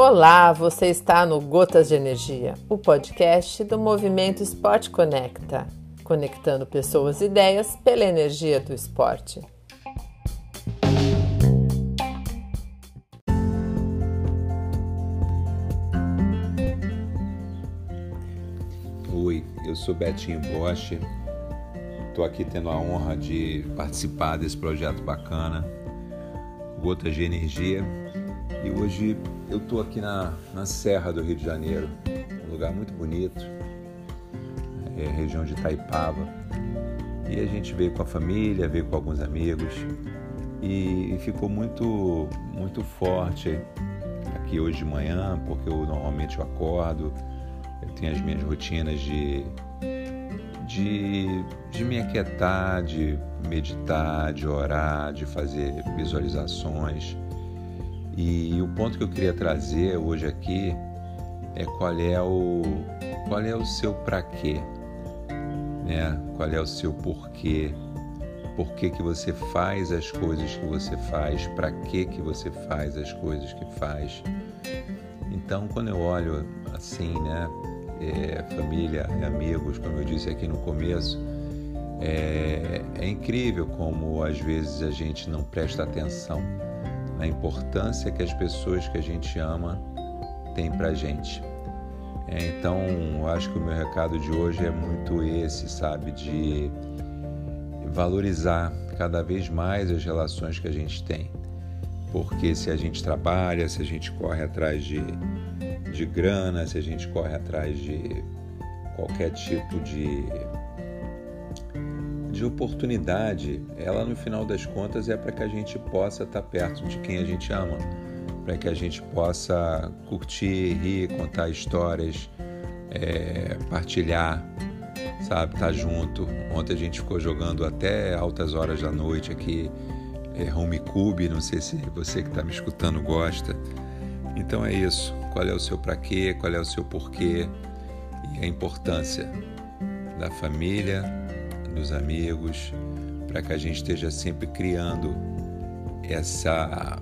Olá, você está no Gotas de Energia, o podcast do movimento Esporte Conecta, conectando pessoas e ideias pela energia do esporte. Oi, eu sou Betinho Bosch, estou aqui tendo a honra de participar desse projeto bacana, Gotas de Energia e hoje eu estou aqui na, na Serra do Rio de Janeiro, um lugar muito bonito, é região de Itaipava. E a gente veio com a família, veio com alguns amigos e, e ficou muito, muito forte aqui hoje de manhã, porque eu normalmente eu acordo, eu tenho as minhas rotinas de, de, de me aquietar, de meditar, de orar, de fazer visualizações e o ponto que eu queria trazer hoje aqui é qual é o qual é o seu para quê, né? Qual é o seu porquê? Por que, que você faz as coisas que você faz? Para que que você faz as coisas que faz? Então, quando eu olho assim, né, é, família, amigos, como eu disse aqui no começo, é, é incrível como às vezes a gente não presta atenção na importância que as pessoas que a gente ama têm para gente. É, então, eu acho que o meu recado de hoje é muito esse, sabe, de valorizar cada vez mais as relações que a gente tem. Porque se a gente trabalha, se a gente corre atrás de, de grana, se a gente corre atrás de qualquer tipo de de oportunidade, ela no final das contas é para que a gente possa estar tá perto de quem a gente ama, para que a gente possa curtir, rir, contar histórias, é, partilhar, sabe, estar tá junto. Ontem a gente ficou jogando até altas horas da noite aqui, é, Home Cube, não sei se você que está me escutando gosta. Então é isso. Qual é o seu para quê? Qual é o seu porquê? E a importância da família, dos amigos, para que a gente esteja sempre criando essa,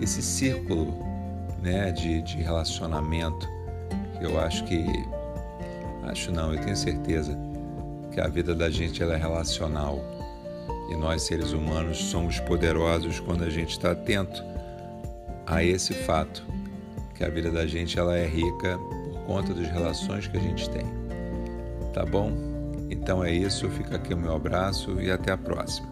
esse círculo né, de, de relacionamento que eu acho que acho não, eu tenho certeza que a vida da gente ela é relacional. E nós seres humanos somos poderosos quando a gente está atento a esse fato que a vida da gente ela é rica por conta das relações que a gente tem. Tá bom então é isso, fica aqui o meu abraço e até a próxima.